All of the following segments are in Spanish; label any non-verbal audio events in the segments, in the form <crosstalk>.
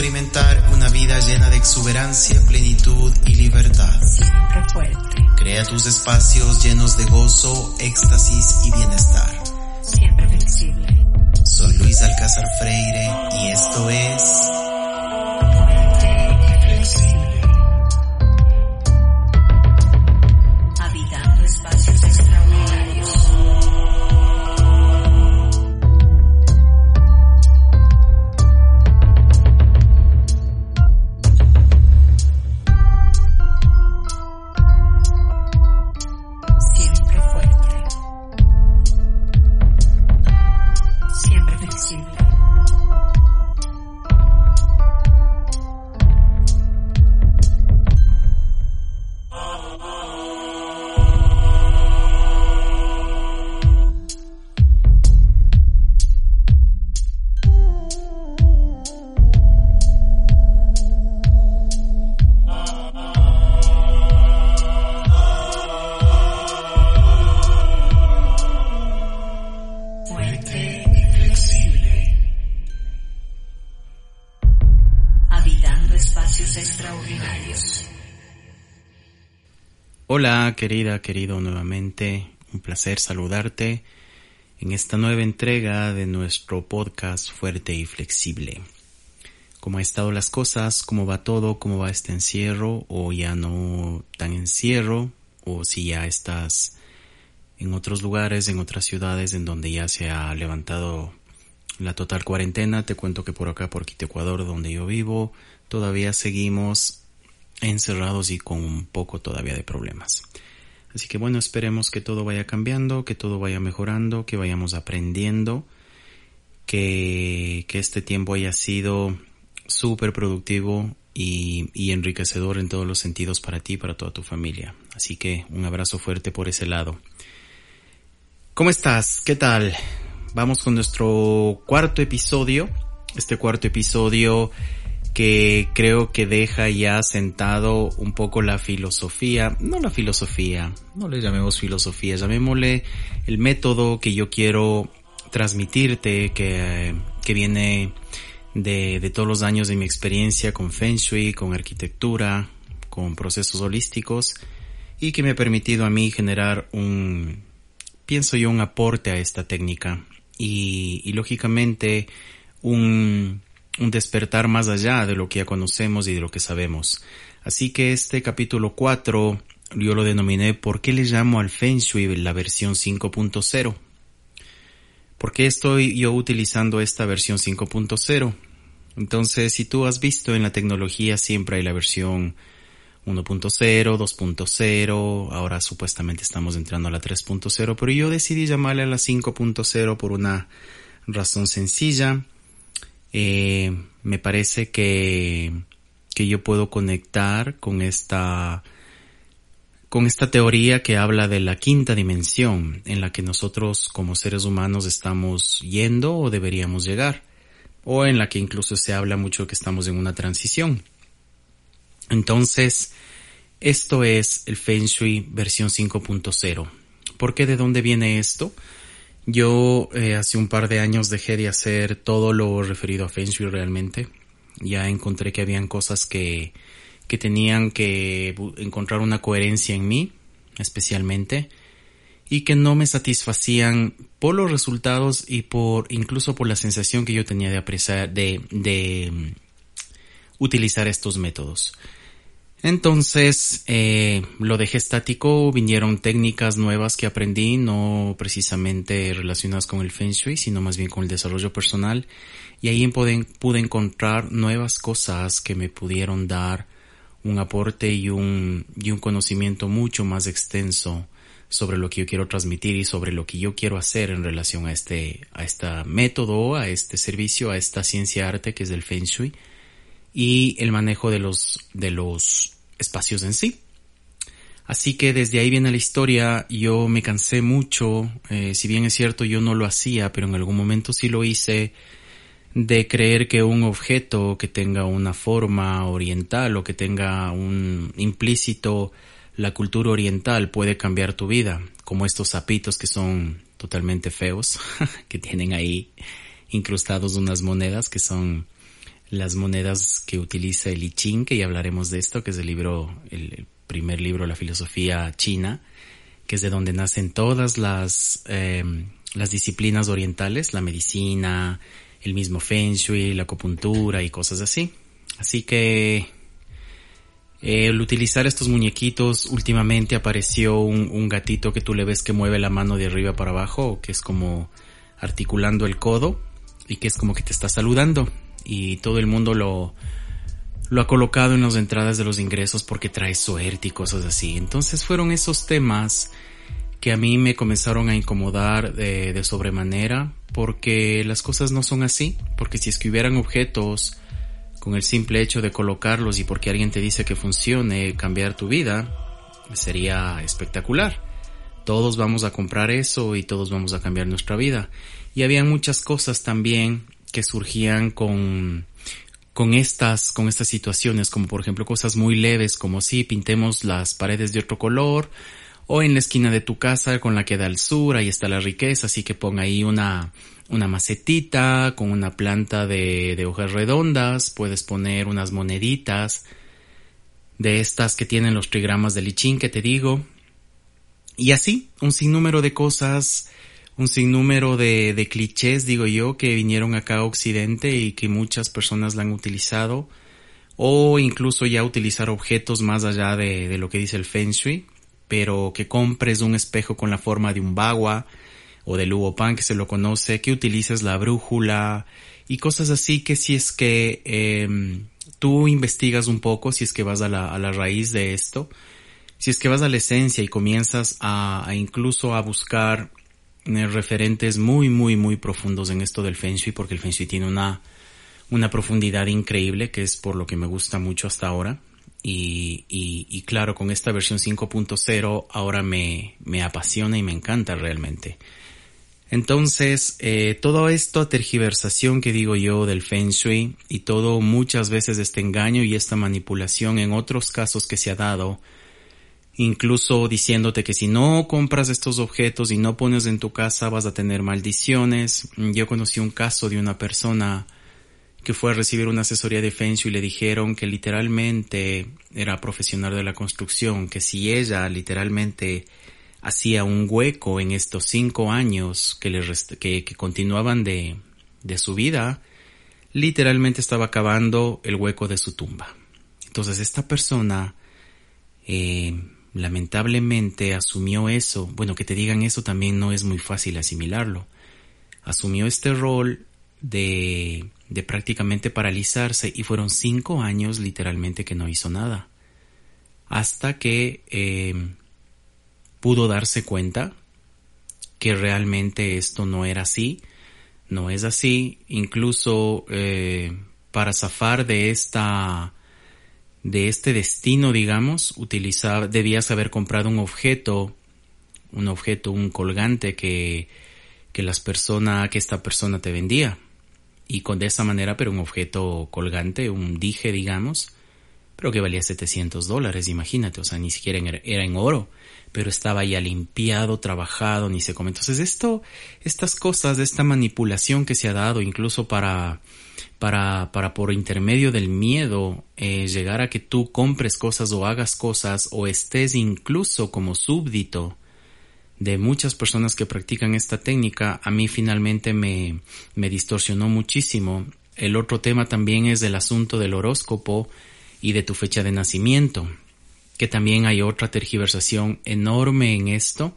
Experimentar una vida llena de exuberancia, plenitud y libertad. Siempre fuerte, Crea tus espacios llenos de gozo, éxtasis y bienestar. siempre flexible. Soy Luis Alcázar Freire y esto es extraordinarios. Hola querida, querido nuevamente, un placer saludarte en esta nueva entrega de nuestro podcast Fuerte y Flexible. ¿Cómo han estado las cosas? ¿Cómo va todo? ¿Cómo va este encierro? ¿O ya no tan encierro? ¿O si ya estás en otros lugares, en otras ciudades en donde ya se ha levantado la total cuarentena? Te cuento que por acá, por Quito, Ecuador, donde yo vivo, todavía seguimos encerrados y con un poco todavía de problemas. Así que bueno, esperemos que todo vaya cambiando, que todo vaya mejorando, que vayamos aprendiendo, que, que este tiempo haya sido súper productivo y, y enriquecedor en todos los sentidos para ti y para toda tu familia. Así que un abrazo fuerte por ese lado. ¿Cómo estás? ¿Qué tal? Vamos con nuestro cuarto episodio. Este cuarto episodio que creo que deja ya sentado un poco la filosofía, no la filosofía, no le llamemos filosofía, llamémosle el método que yo quiero transmitirte, que, que viene de, de todos los años de mi experiencia con Feng Shui, con arquitectura, con procesos holísticos y que me ha permitido a mí generar un, pienso yo, un aporte a esta técnica. Y, y lógicamente un, un despertar más allá de lo que ya conocemos y de lo que sabemos. Así que este capítulo 4 yo lo denominé ¿Por qué le llamo al Feng la versión 5.0? ¿Por qué estoy yo utilizando esta versión 5.0? Entonces, si tú has visto en la tecnología siempre hay la versión 1.0, 2.0, ahora supuestamente estamos entrando a la 3.0, pero yo decidí llamarle a la 5.0 por una razón sencilla. Eh, me parece que, que yo puedo conectar con esta con esta teoría que habla de la quinta dimensión en la que nosotros como seres humanos estamos yendo o deberíamos llegar, o en la que incluso se habla mucho que estamos en una transición. Entonces, esto es el Feng Shui versión 5.0. ¿Por qué de dónde viene esto? Yo eh, hace un par de años dejé de hacer todo lo referido a Feng Shui realmente. Ya encontré que habían cosas que, que tenían que encontrar una coherencia en mí, especialmente, y que no me satisfacían por los resultados y por incluso por la sensación que yo tenía de apreciar, de, de um, utilizar estos métodos. Entonces eh, lo dejé estático, vinieron técnicas nuevas que aprendí, no precisamente relacionadas con el Feng Shui, sino más bien con el desarrollo personal, y ahí pude, encontrar nuevas cosas que me pudieron dar un aporte y un, y un conocimiento mucho más extenso sobre lo que yo quiero transmitir y sobre lo que yo quiero hacer en relación a este, a este método, a este servicio, a esta ciencia arte que es el Feng Shui y el manejo de los, de los espacios en sí. Así que desde ahí viene la historia, yo me cansé mucho, eh, si bien es cierto yo no lo hacía, pero en algún momento sí lo hice, de creer que un objeto que tenga una forma oriental o que tenga un implícito la cultura oriental puede cambiar tu vida, como estos sapitos que son totalmente feos, <laughs> que tienen ahí incrustados unas monedas que son las monedas que utiliza el I Ching, que ya hablaremos de esto, que es el libro, el primer libro de la filosofía china, que es de donde nacen todas las, eh, las disciplinas orientales, la medicina, el mismo Feng Shui, la acupuntura y cosas así. Así que eh, el utilizar estos muñequitos, últimamente apareció un, un, gatito que tú le ves que mueve la mano de arriba para abajo, que es como articulando el codo y que es como que te está saludando y todo el mundo lo, lo ha colocado en las entradas de los ingresos porque trae suerte y cosas así. Entonces fueron esos temas que a mí me comenzaron a incomodar de, de, sobremanera porque las cosas no son así, porque si es que hubieran objetos con el simple hecho de colocarlos y porque alguien te dice que funcione, cambiar tu vida, sería espectacular. Todos vamos a comprar eso y todos vamos a cambiar nuestra vida. Y había muchas cosas también que surgían con, con estas, con estas situaciones, como por ejemplo cosas muy leves, como si pintemos las paredes de otro color, o en la esquina de tu casa con la que da al sur, ahí está la riqueza, así que pon ahí una, una macetita con una planta de, de hojas redondas, puedes poner unas moneditas de estas que tienen los trigramas de lichín que te digo, y así, un sinnúmero de cosas un sinnúmero de, de clichés, digo yo, que vinieron acá a Occidente y que muchas personas la han utilizado, o incluso ya utilizar objetos más allá de, de lo que dice el Feng Shui, pero que compres un espejo con la forma de un bagua o de Luo Pan que se lo conoce, que utilices la brújula y cosas así que si es que eh, tú investigas un poco, si es que vas a la, a la raíz de esto, si es que vas a la esencia y comienzas a incluso a buscar referentes muy, muy, muy profundos en esto del Feng Shui, porque el Feng Shui tiene una, una profundidad increíble, que es por lo que me gusta mucho hasta ahora. Y, y, claro, con esta versión 5.0 ahora me, me apasiona y me encanta realmente. Entonces, eh, todo esto tergiversación que digo yo del Feng Shui y todo muchas veces este engaño y esta manipulación en otros casos que se ha dado, incluso diciéndote que si no compras estos objetos y no pones en tu casa vas a tener maldiciones. Yo conocí un caso de una persona que fue a recibir una asesoría de Feng Shui y le dijeron que literalmente era profesional de la construcción, que si ella literalmente hacía un hueco en estos cinco años que, le que, que continuaban de, de su vida, literalmente estaba acabando el hueco de su tumba. Entonces esta persona eh, lamentablemente asumió eso, bueno, que te digan eso también no es muy fácil asimilarlo. Asumió este rol de, de prácticamente paralizarse y fueron cinco años literalmente que no hizo nada. Hasta que eh, pudo darse cuenta que realmente esto no era así, no es así, incluso eh, para zafar de esta de este destino, digamos, utilizaba, debías haber comprado un objeto, un objeto, un colgante que, que las personas, que esta persona te vendía. Y con de esa manera, pero un objeto colgante, un dije, digamos, pero que valía 700 dólares, imagínate, o sea, ni siquiera era en oro, pero estaba ya limpiado, trabajado, ni se come. Entonces esto, estas cosas, esta manipulación que se ha dado, incluso para, para, para por intermedio del miedo eh, llegar a que tú compres cosas o hagas cosas o estés incluso como súbdito de muchas personas que practican esta técnica, a mí finalmente me, me distorsionó muchísimo. El otro tema también es el asunto del horóscopo y de tu fecha de nacimiento, que también hay otra tergiversación enorme en esto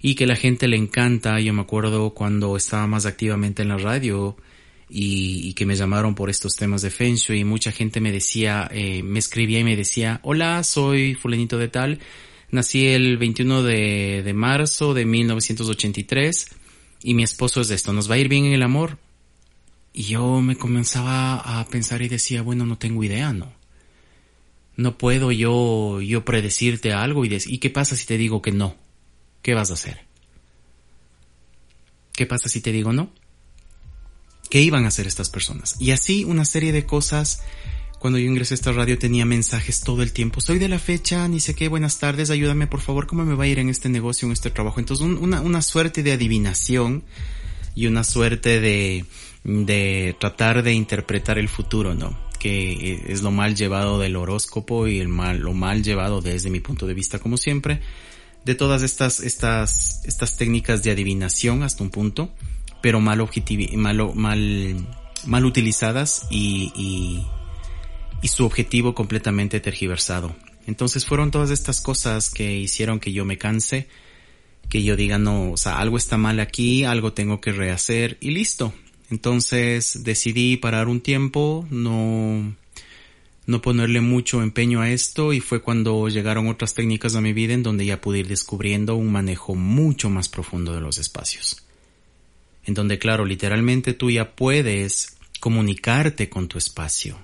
y que la gente le encanta. Yo me acuerdo cuando estaba más activamente en la radio, y, y, que me llamaron por estos temas de Feng y mucha gente me decía, eh, me escribía y me decía, hola, soy fulanito de tal, Nací el 21 de, de marzo de 1983 y mi esposo es de esto, nos va a ir bien en el amor. Y yo me comenzaba a pensar y decía, bueno, no tengo idea, ¿no? No puedo yo, yo predecirte algo y decir, ¿y qué pasa si te digo que no? ¿Qué vas a hacer? ¿Qué pasa si te digo no? ¿Qué iban a hacer estas personas? Y así una serie de cosas. Cuando yo ingresé a esta radio tenía mensajes todo el tiempo. Soy de la fecha, ni sé qué, buenas tardes, ayúdame por favor, ¿cómo me va a ir en este negocio, en este trabajo? Entonces una, una suerte de adivinación y una suerte de, de tratar de interpretar el futuro, ¿no? Que es lo mal llevado del horóscopo y el mal, lo mal llevado desde mi punto de vista, como siempre, de todas estas, estas, estas técnicas de adivinación hasta un punto, pero mal objetivi mal, mal, mal utilizadas y, y, y su objetivo completamente tergiversado. Entonces fueron todas estas cosas que hicieron que yo me canse, que yo diga no, o sea, algo está mal aquí, algo tengo que rehacer y listo. Entonces decidí parar un tiempo, no, no ponerle mucho empeño a esto y fue cuando llegaron otras técnicas a mi vida en donde ya pude ir descubriendo un manejo mucho más profundo de los espacios. En donde, claro, literalmente tú ya puedes comunicarte con tu espacio.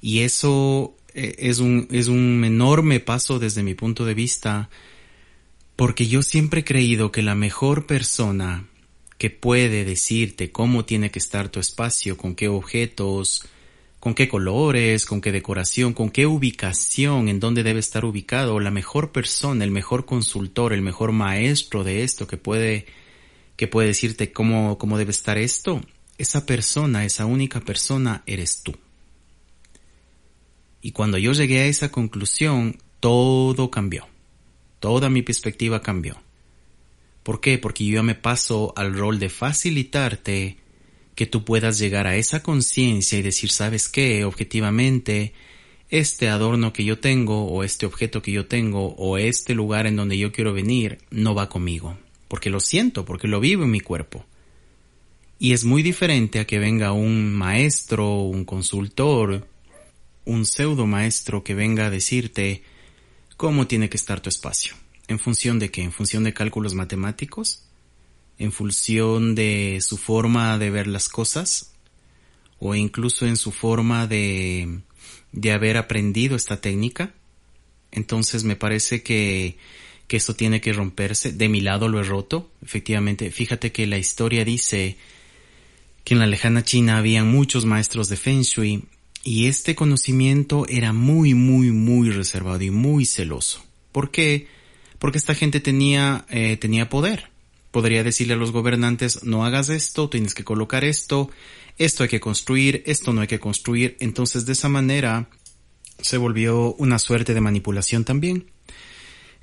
Y eso eh, es un, es un enorme paso desde mi punto de vista porque yo siempre he creído que la mejor persona que puede decirte cómo tiene que estar tu espacio, con qué objetos, con qué colores, con qué decoración, con qué ubicación, en dónde debe estar ubicado, la mejor persona, el mejor consultor, el mejor maestro de esto que puede, que puede decirte cómo, cómo debe estar esto, esa persona, esa única persona eres tú. Y cuando yo llegué a esa conclusión, todo cambió. Toda mi perspectiva cambió. ¿Por qué? Porque yo me paso al rol de facilitarte que tú puedas llegar a esa conciencia y decir, ¿sabes qué? Objetivamente, este adorno que yo tengo, o este objeto que yo tengo, o este lugar en donde yo quiero venir, no va conmigo. Porque lo siento, porque lo vivo en mi cuerpo. Y es muy diferente a que venga un maestro, un consultor, un pseudo maestro que venga a decirte, cómo tiene que estar tu espacio. ¿En función de qué? ¿En función de cálculos matemáticos? ¿En función de su forma de ver las cosas? ¿O incluso en su forma de, de haber aprendido esta técnica? Entonces me parece que, que esto tiene que romperse. De mi lado lo he roto. Efectivamente, fíjate que la historia dice que en la lejana China había muchos maestros de Feng Shui y este conocimiento era muy, muy, muy reservado y muy celoso. ¿Por qué? Porque esta gente tenía, eh, tenía poder. Podría decirle a los gobernantes, no hagas esto, tienes que colocar esto, esto hay que construir, esto no hay que construir. Entonces de esa manera se volvió una suerte de manipulación también.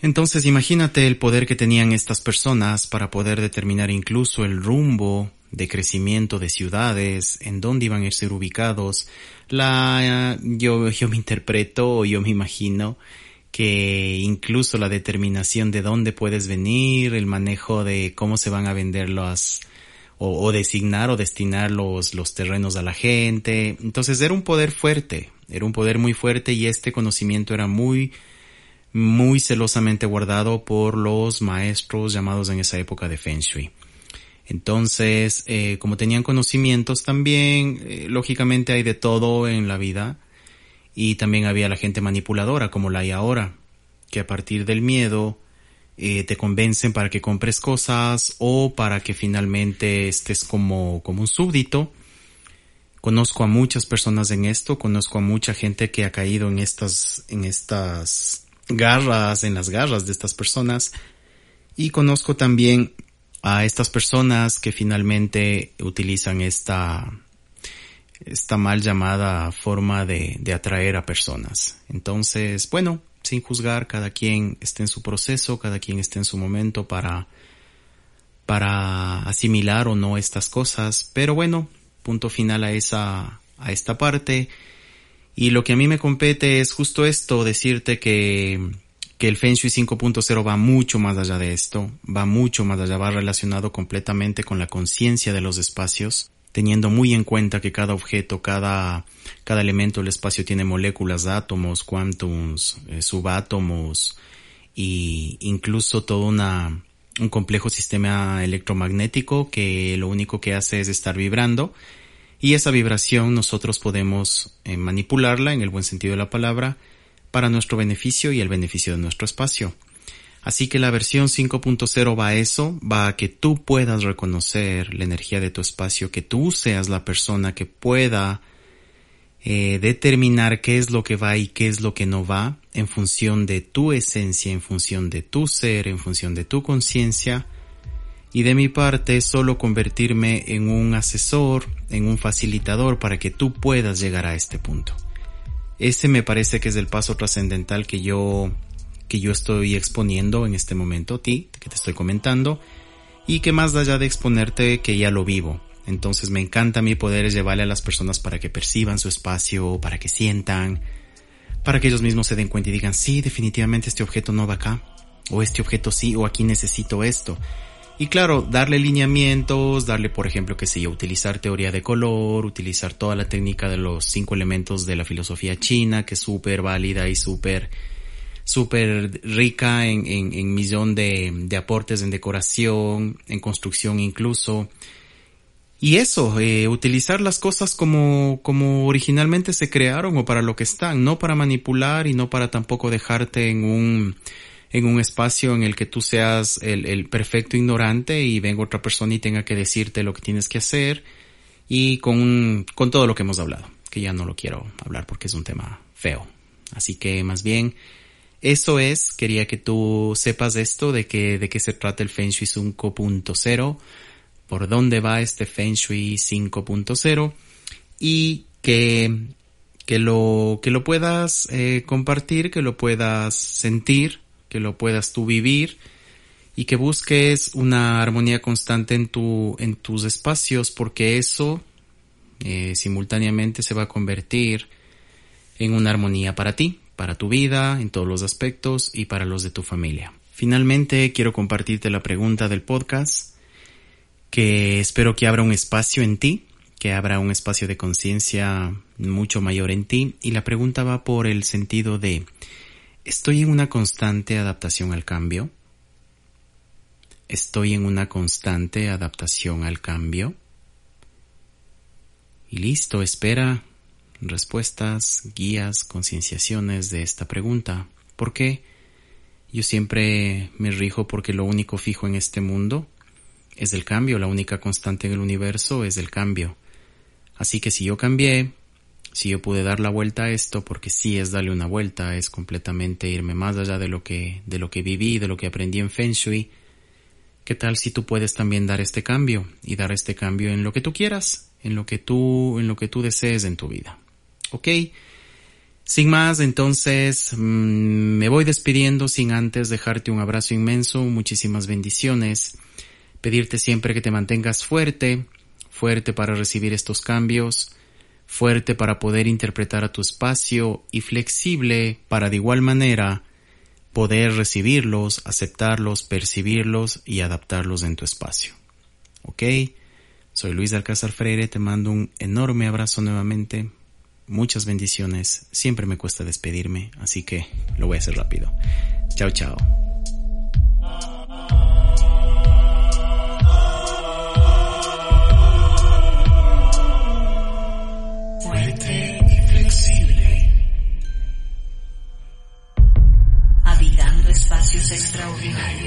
Entonces imagínate el poder que tenían estas personas para poder determinar incluso el rumbo de crecimiento de ciudades, en dónde iban a ser ubicados. La, yo, yo me interpreto yo me imagino que incluso la determinación de dónde puedes venir, el manejo de cómo se van a vender los, o, o, designar o destinar los, los terrenos a la gente. Entonces era un poder fuerte, era un poder muy fuerte y este conocimiento era muy, muy celosamente guardado por los maestros llamados en esa época de Feng Shui. Entonces, eh, como tenían conocimientos también, eh, lógicamente hay de todo en la vida. Y también había la gente manipuladora, como la hay ahora, que a partir del miedo eh, te convencen para que compres cosas o para que finalmente estés como, como un súbdito. Conozco a muchas personas en esto, conozco a mucha gente que ha caído en estas, en estas garras, en las garras de estas personas. Y conozco también a estas personas que finalmente utilizan esta, esta mal llamada forma de, de atraer a personas. Entonces, bueno, sin juzgar, cada quien esté en su proceso, cada quien esté en su momento para, para asimilar o no estas cosas. Pero bueno, punto final a esa, a esta parte. Y lo que a mí me compete es justo esto, decirte que que el Feng Shui 5.0 va mucho más allá de esto, va mucho más allá, va relacionado completamente con la conciencia de los espacios, teniendo muy en cuenta que cada objeto, cada, cada elemento del espacio tiene moléculas, átomos, quantums, eh, subátomos, y incluso todo una, un complejo sistema electromagnético que lo único que hace es estar vibrando y esa vibración nosotros podemos eh, manipularla en el buen sentido de la palabra para nuestro beneficio y el beneficio de nuestro espacio. Así que la versión 5.0 va a eso, va a que tú puedas reconocer la energía de tu espacio, que tú seas la persona que pueda eh, determinar qué es lo que va y qué es lo que no va en función de tu esencia, en función de tu ser, en función de tu conciencia. Y de mi parte, solo convertirme en un asesor, en un facilitador para que tú puedas llegar a este punto. Ese me parece que es el paso trascendental que yo que yo estoy exponiendo en este momento a ti, que te estoy comentando, y que más allá de exponerte que ya lo vivo. Entonces me encanta mi poder llevarle a las personas para que perciban su espacio, para que sientan, para que ellos mismos se den cuenta y digan, sí, definitivamente este objeto no va acá, o este objeto sí, o aquí necesito esto. Y claro, darle lineamientos, darle, por ejemplo, que sé yo, utilizar teoría de color, utilizar toda la técnica de los cinco elementos de la filosofía china, que es súper válida y súper súper rica en, en, en millón de, de, aportes en decoración, en construcción incluso. Y eso, eh, utilizar las cosas como, como originalmente se crearon o para lo que están, no para manipular y no para tampoco dejarte en un, en un espacio en el que tú seas el, el perfecto ignorante y venga otra persona y tenga que decirte lo que tienes que hacer y con, con todo lo que hemos hablado, que ya no lo quiero hablar porque es un tema feo. Así que más bien, eso es, quería que tú sepas esto, de que, de qué se trata el Feng Shui 5.0, por dónde va este Feng Shui 5.0 y que, que lo, que lo puedas eh, compartir, que lo puedas sentir, que lo puedas tú vivir y que busques una armonía constante en tu, en tus espacios porque eso eh, simultáneamente se va a convertir en una armonía para ti, para tu vida, en todos los aspectos y para los de tu familia. Finalmente, quiero compartirte la pregunta del podcast, que espero que abra un espacio en ti, que abra un espacio de conciencia mucho mayor en ti, y la pregunta va por el sentido de, ¿estoy en una constante adaptación al cambio? ¿Estoy en una constante adaptación al cambio? Y listo, espera respuestas, guías, concienciaciones de esta pregunta. ¿Por qué? Yo siempre me rijo porque lo único fijo en este mundo es el cambio, la única constante en el universo es el cambio. Así que si yo cambié, si yo pude dar la vuelta a esto, porque sí es darle una vuelta, es completamente irme más allá de lo que, de lo que viví, de lo que aprendí en Feng Shui, ¿qué tal si tú puedes también dar este cambio y dar este cambio en lo que tú quieras, en lo que tú, en lo que tú desees en tu vida? Ok. Sin más, entonces mm, me voy despidiendo sin antes dejarte un abrazo inmenso, muchísimas bendiciones, pedirte siempre que te mantengas fuerte, fuerte para recibir estos cambios, fuerte para poder interpretar a tu espacio y flexible para de igual manera poder recibirlos, aceptarlos, percibirlos y adaptarlos en tu espacio. ¿Ok? Soy Luis Alcázar Freire, te mando un enorme abrazo nuevamente muchas bendiciones. Siempre me cuesta despedirme, así que lo voy a hacer rápido. Chao, chao. vocês ouvir.